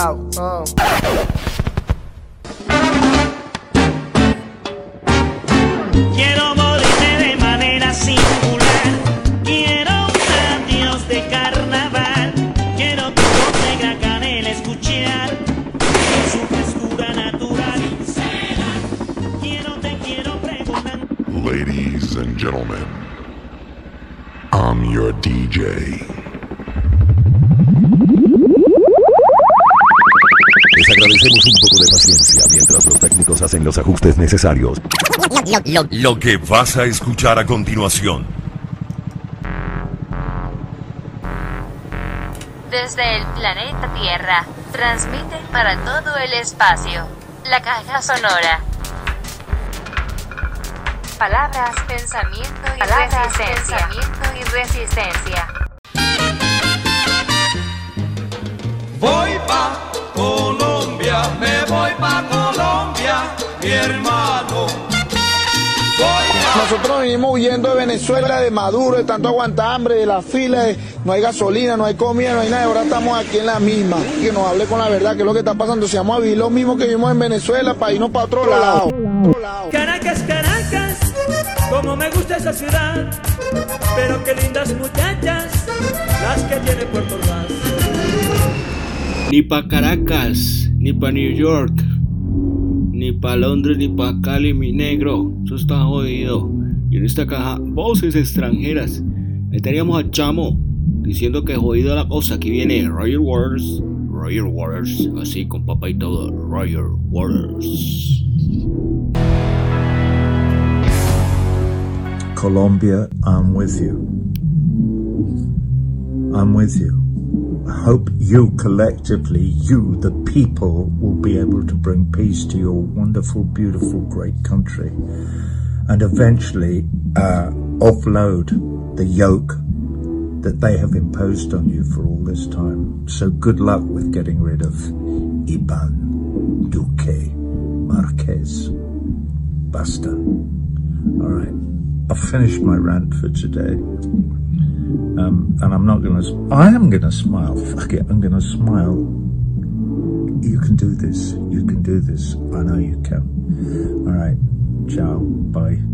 out. Uh. Hacen los ajustes necesarios. Lo que vas a escuchar a continuación Desde el planeta Tierra, transmite para todo el espacio. La caja sonora. Palabras, pensamiento y resistencia. Pensamiento y resistencia. Voy pa' Colombia, me voy pa' Colombia, mi hermano. Nosotros venimos huyendo de Venezuela, de Maduro, de tanto aguantar hambre, de la fila, de- no hay gasolina, no hay comida, no hay nada. Ahora estamos aquí en la misma. Que nos hable con la verdad, que es lo que está pasando. Si vamos a vivir lo mismo que vimos en Venezuela, para irnos para otro lado. Caracas, Caracas, como me gusta esa ciudad. Pero qué lindas muchachas, las que tiene Puerto Ordaz. Ni pa' Caracas, ni pa' New York, ni pa' Londres, ni pa' Cali, mi negro. Eso está jodido. Y en esta caja, voces extranjeras. Ahí teníamos a Chamo diciendo que jodido la cosa. Aquí viene Roger Waters. Roger Waters, así con papá y todo. Roger Waters. Colombia, I'm with you. I'm with you. Hope you collectively, you, the people, will be able to bring peace to your wonderful, beautiful, great country and eventually uh, offload the yoke that they have imposed on you for all this time. So good luck with getting rid of Iban Duque Marquez. Basta. All right. I've finished my rant for today. Um, and I'm not going to, I am going to smile. Fuck it. I'm going to smile. You can do this. You can do this. I know you can. All right. Ciao. Bye.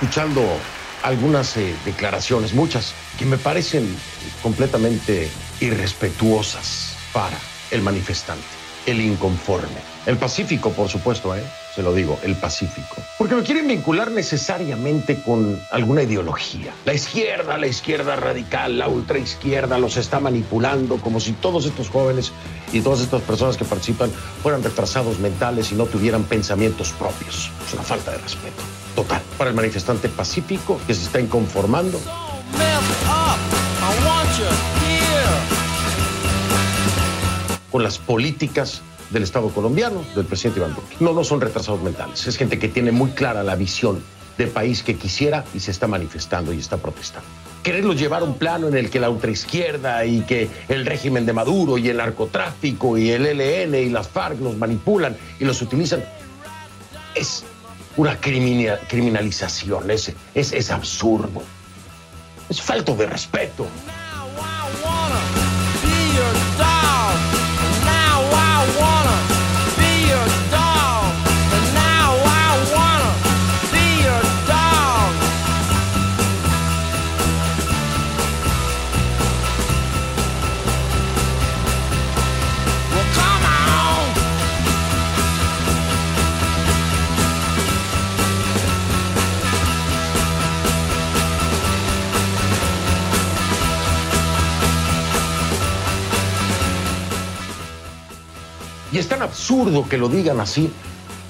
Escuchando algunas eh, declaraciones, muchas, que me parecen completamente irrespetuosas para el manifestante, el inconforme. El pacífico, por supuesto, ¿eh? se lo digo, el pacífico. Porque lo quieren vincular necesariamente con alguna ideología. La izquierda, la izquierda radical, la ultraizquierda los está manipulando como si todos estos jóvenes y todas estas personas que participan fueran retrasados mentales y no tuvieran pensamientos propios. Es una falta de respeto. Total. Para el manifestante pacífico que se está inconformando, con las políticas del Estado colombiano, del presidente Iván Duque. No, no son retrasados mentales, es gente que tiene muy clara la visión de país que quisiera y se está manifestando y está protestando. Quererlos llevar a un plano en el que la ultraizquierda y que el régimen de Maduro y el narcotráfico y el ELN y las FARC los manipulan y los utilizan es una crimina- criminalización, es, es, absurdo, es falto de respeto. Absurdo que lo digan así,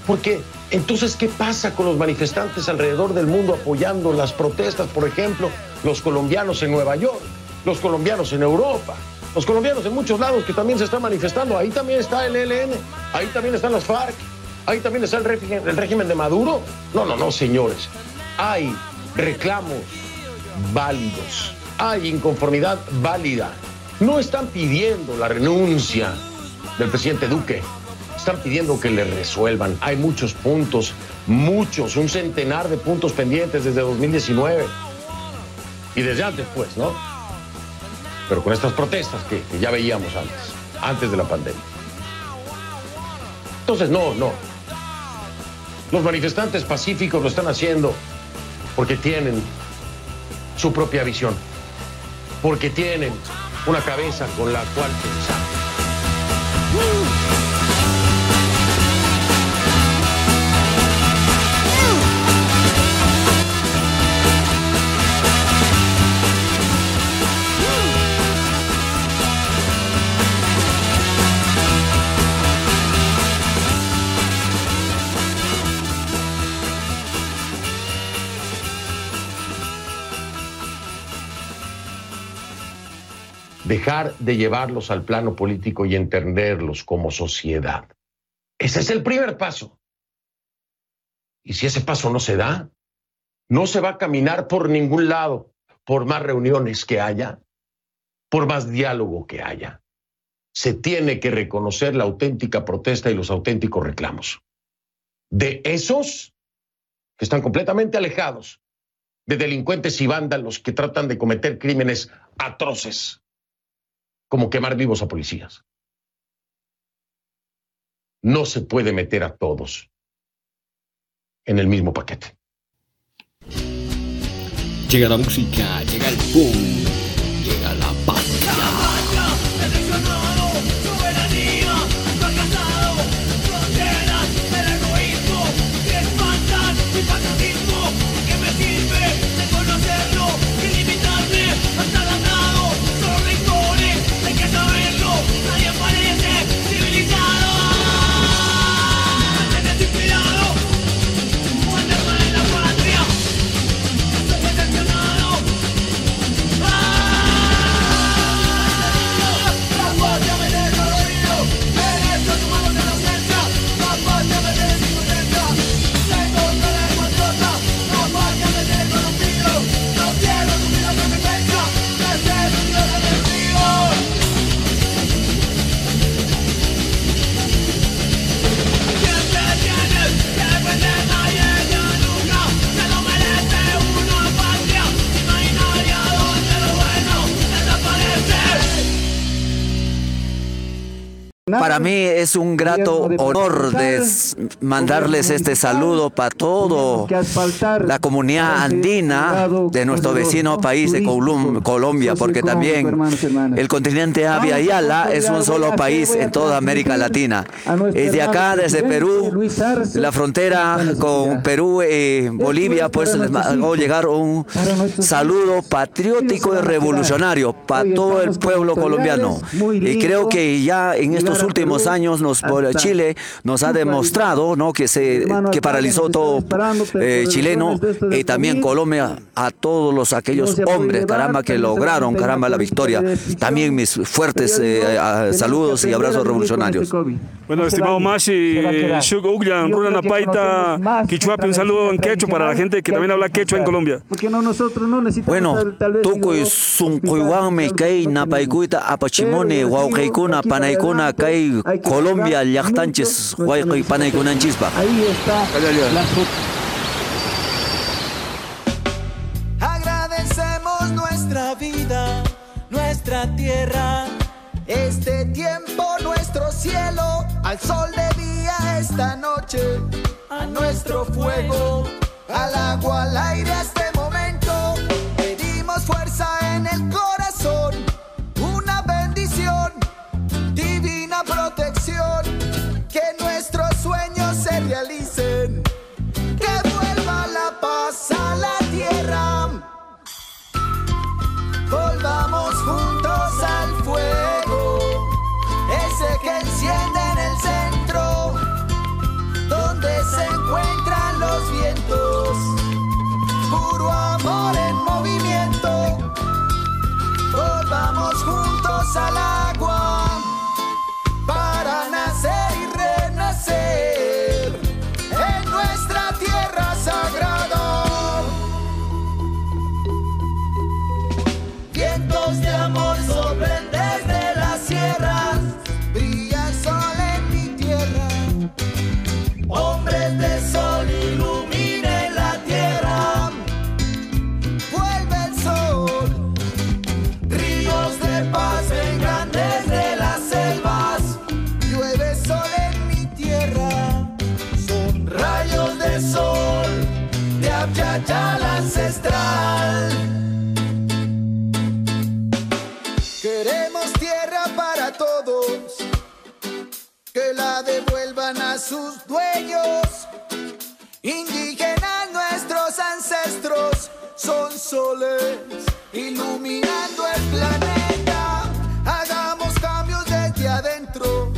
porque entonces, ¿qué pasa con los manifestantes alrededor del mundo apoyando las protestas? Por ejemplo, los colombianos en Nueva York, los colombianos en Europa, los colombianos en muchos lados que también se están manifestando. Ahí también está el ELN, ahí también están las FARC, ahí también está el el régimen de Maduro. No, no, no, señores. Hay reclamos válidos, hay inconformidad válida. No están pidiendo la renuncia del presidente Duque. Están pidiendo que le resuelvan. Hay muchos puntos, muchos, un centenar de puntos pendientes desde 2019. Y desde antes, pues, ¿no? Pero con estas protestas que, que ya veíamos antes, antes de la pandemia. Entonces, no, no. Los manifestantes pacíficos lo están haciendo porque tienen su propia visión, porque tienen una cabeza con la cual pensar. Dejar de llevarlos al plano político y entenderlos como sociedad. Ese es el primer paso. Y si ese paso no se da, no se va a caminar por ningún lado, por más reuniones que haya, por más diálogo que haya. Se tiene que reconocer la auténtica protesta y los auténticos reclamos. De esos que están completamente alejados de delincuentes y vándalos que tratan de cometer crímenes atroces, como quemar vivos a policías. No se puede meter a todos en el mismo paquete. Llega la música, llega el boom, Para mí es un grato honor de mandarles este saludo para todo la comunidad andina de nuestro vecino país de Colombia, porque también el continente Avia Yala es un solo país en toda América Latina. Desde acá, desde Perú, la frontera con Perú y Bolivia, pues les hago llegar un saludo patriótico y revolucionario para todo el pueblo colombiano. Y creo que ya en estos últimos años nos, Chile nos ha demostrado ¿no? que, se, que paralizó todo eh, chileno y también Colombia a todos los aquellos hombres, caramba, que lograron, caramba, la victoria. También mis fuertes eh, saludos y abrazos revolucionarios. Bueno, estimado Mashi, Shugugyan, Runa Paita, Quichuapi, un saludo en quechua para la gente que también habla quechua en Colombia. Porque no, nosotros no necesitamos bueno, tuco y suncuiwame kay napaikuita apachimone wauqaykuna panaykuna kay Colombia llaqtanchis wayqay panaykunanchispa. Ahí está la Agradecemos nuestra vida, nuestra tierra, este tiempo, nuestro cielo, al sol de día esta noche, a nuestro fuego, al agua, al aire, este momento. Pedimos fuerza en el corazón, todos, que la devuelvan a sus dueños. Indígenas nuestros ancestros son soles iluminando el planeta. Hagamos cambios desde adentro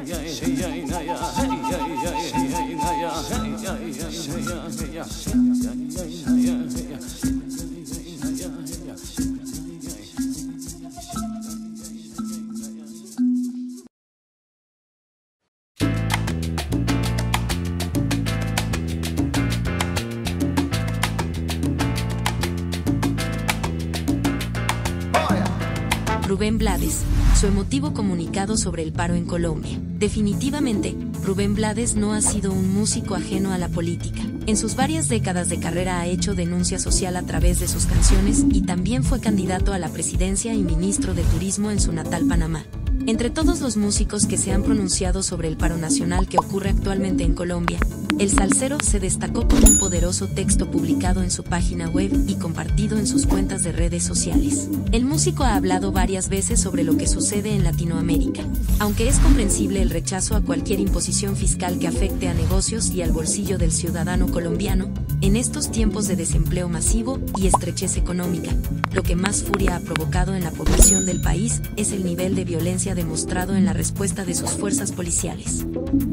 Rubén Blades, su emotivo comunicado sobre el paro en Colombia. Definitivamente, Rubén Blades no ha sido un músico ajeno a la política. En sus varias décadas de carrera ha hecho denuncia social a través de sus canciones y también fue candidato a la presidencia y ministro de Turismo en su natal Panamá. Entre todos los músicos que se han pronunciado sobre el paro nacional que ocurre actualmente en Colombia, el salsero se destacó con un poderoso texto publicado en su página web y compartido en sus cuentas de redes sociales. El músico ha hablado varias veces sobre lo que sucede en Latinoamérica. Aunque es comprensible el rechazo a cualquier imposición fiscal que afecte a negocios y al bolsillo del ciudadano colombiano, en estos tiempos de desempleo masivo y estrechez económica, lo que más furia ha provocado en la población del país es el nivel de violencia demostrado en la respuesta de sus fuerzas policiales.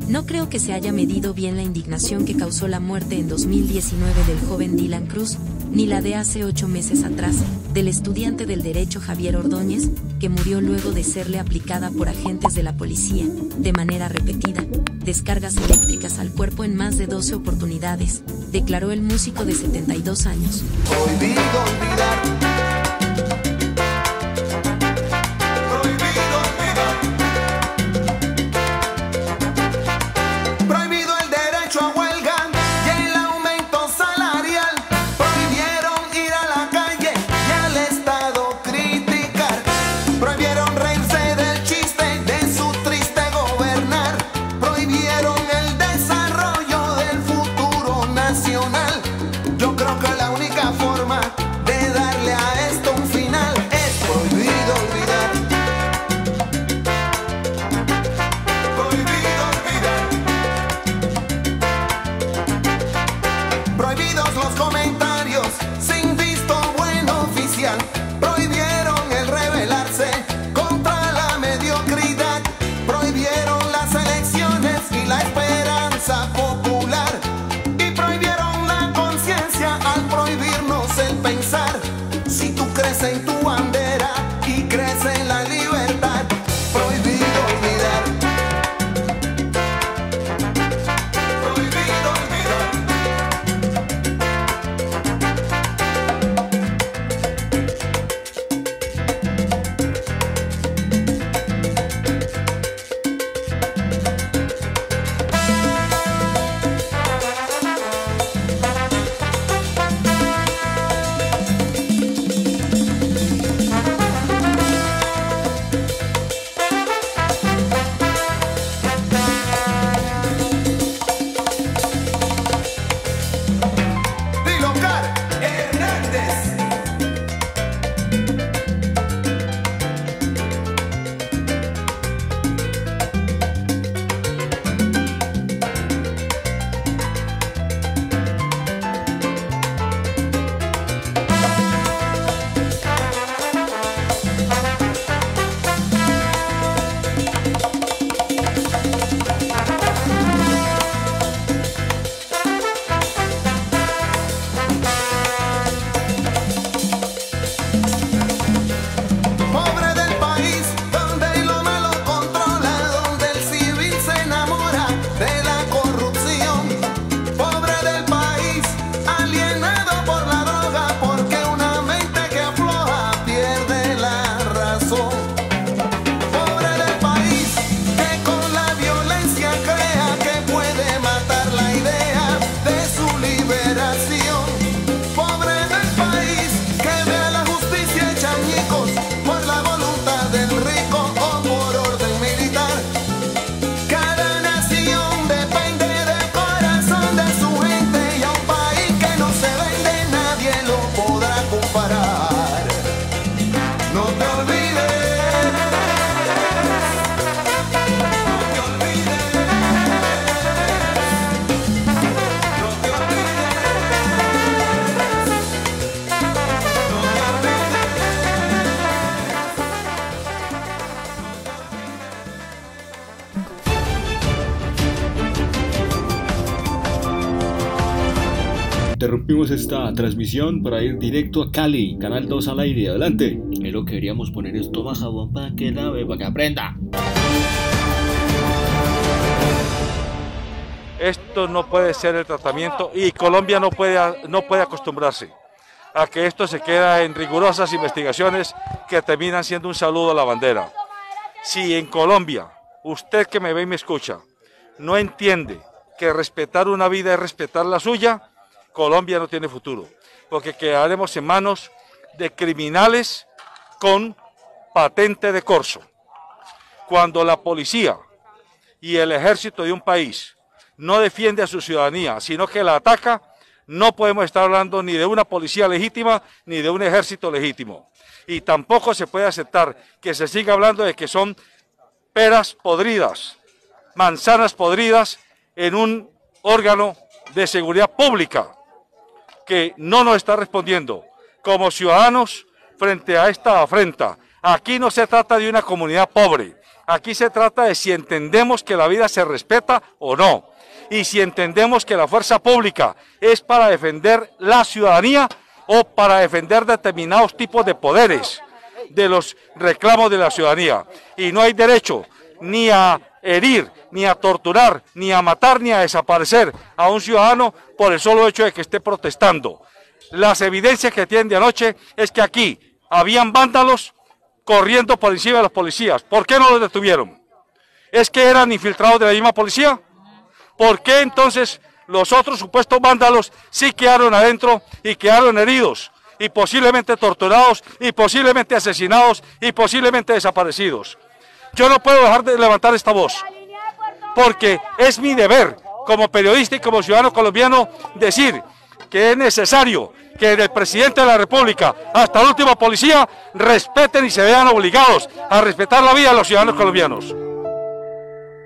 No creo que se haya medido bien la indignación que causó la muerte en 2019 del joven Dylan Cruz, ni la de hace ocho meses atrás, del estudiante del derecho Javier Ordóñez, que murió luego de serle aplicada por agentes de la policía, de manera repetida, descargas eléctricas al cuerpo en más de 12 oportunidades, declaró el músico de 72 años. Interrumpimos esta transmisión para ir directo a Cali, Canal 2 al aire. Adelante. Es lo que queríamos poner es toma jabón para que lave, para que aprenda. Esto no puede ser el tratamiento y Colombia no puede, no puede acostumbrarse. a que esto se queda en rigurosas investigaciones que terminan siendo un saludo a la bandera. Si en Colombia, usted que me ve y me escucha, no entiende que respetar una vida es respetar la suya, Colombia no tiene futuro, porque quedaremos en manos de criminales con patente de corso. Cuando la policía y el ejército de un país no defiende a su ciudadanía, sino que la ataca, no podemos estar hablando ni de una policía legítima ni de un ejército legítimo. Y tampoco se puede aceptar que se siga hablando de que son peras podridas, manzanas podridas en un órgano de seguridad pública que no nos está respondiendo como ciudadanos frente a esta afrenta. Aquí no se trata de una comunidad pobre, aquí se trata de si entendemos que la vida se respeta o no y si entendemos que la fuerza pública es para defender la ciudadanía o para defender determinados tipos de poderes de los reclamos de la ciudadanía. Y no hay derecho ni a herir, ni a torturar, ni a matar, ni a desaparecer a un ciudadano por el solo hecho de que esté protestando. Las evidencias que tienen de anoche es que aquí habían vándalos corriendo por encima de los policías. ¿Por qué no los detuvieron? ¿Es que eran infiltrados de la misma policía? ¿Por qué entonces los otros supuestos vándalos sí quedaron adentro y quedaron heridos y posiblemente torturados y posiblemente asesinados y posiblemente desaparecidos? Yo no puedo dejar de levantar esta voz porque es mi deber como periodista y como ciudadano colombiano decir que es necesario que el presidente de la República hasta el último policía respeten y se vean obligados a respetar la vida de los ciudadanos colombianos.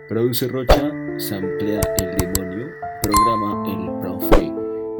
Produce Rocha, El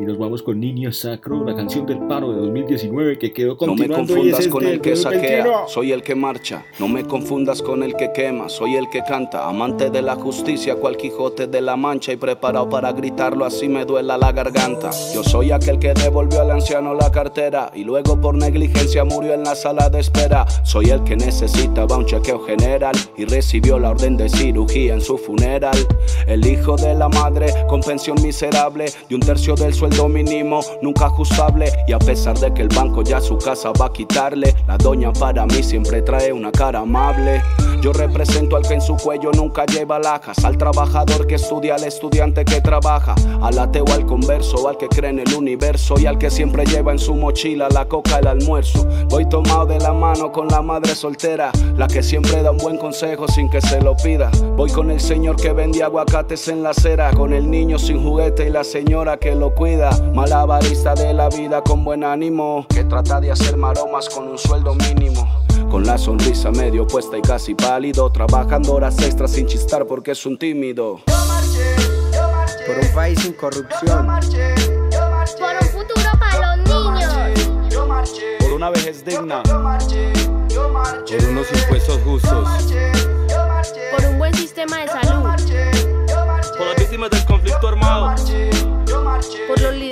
Y nos vamos con Niño Sacro, la canción del paro de 2019 que quedó No me continuando y es confundas con el que 2021. saquea, soy el que marcha. No me confundas con el que quema, soy el que canta. Amante de la justicia, cual Quijote de la Mancha y preparado para gritarlo así me duela la garganta. Yo soy aquel que devolvió al anciano la cartera y luego por negligencia murió en la sala de espera. Soy el que necesitaba un chequeo general y recibió la orden de cirugía en su funeral. El hijo de la madre con pensión miserable de un tercio del sueldo mínimo, nunca ajustable. Y a pesar de que el banco ya su casa va a quitarle, la doña para mí siempre trae una cara amable. Yo represento al que en su cuello nunca lleva lajas, al trabajador que estudia, al estudiante que trabaja, al ateo, al converso, al que cree en el universo y al que siempre lleva en su mochila la coca, el almuerzo. Voy tomado de la mano con la madre soltera, la que siempre da un buen consejo sin que se lo pida. Voy con el señor que vende aguacates en la acera, con el niño sin juguete y la señora que lo cuida. Malabarista de la vida con buen ánimo, que trata de hacer maromas con un sueldo mínimo. Con la sonrisa medio puesta y casi pálido, trabajando horas extras sin chistar porque es un tímido. Por un país sin corrupción. Por un futuro para los niños. por una vejez digna, por unos impuestos justos, Por un buen sistema de salud. por las víctimas del conflicto armado, Por los líderes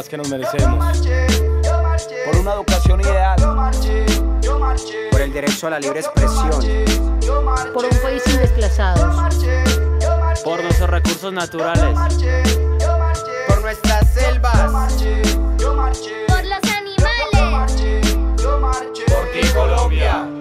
Paz que nos merecemos, Por una educación ideal. Por el derecho a la libre expresión. Por un país sin desplazados. por nuestros recursos naturales, Por nuestras selvas. Por los animales. por ti Colombia.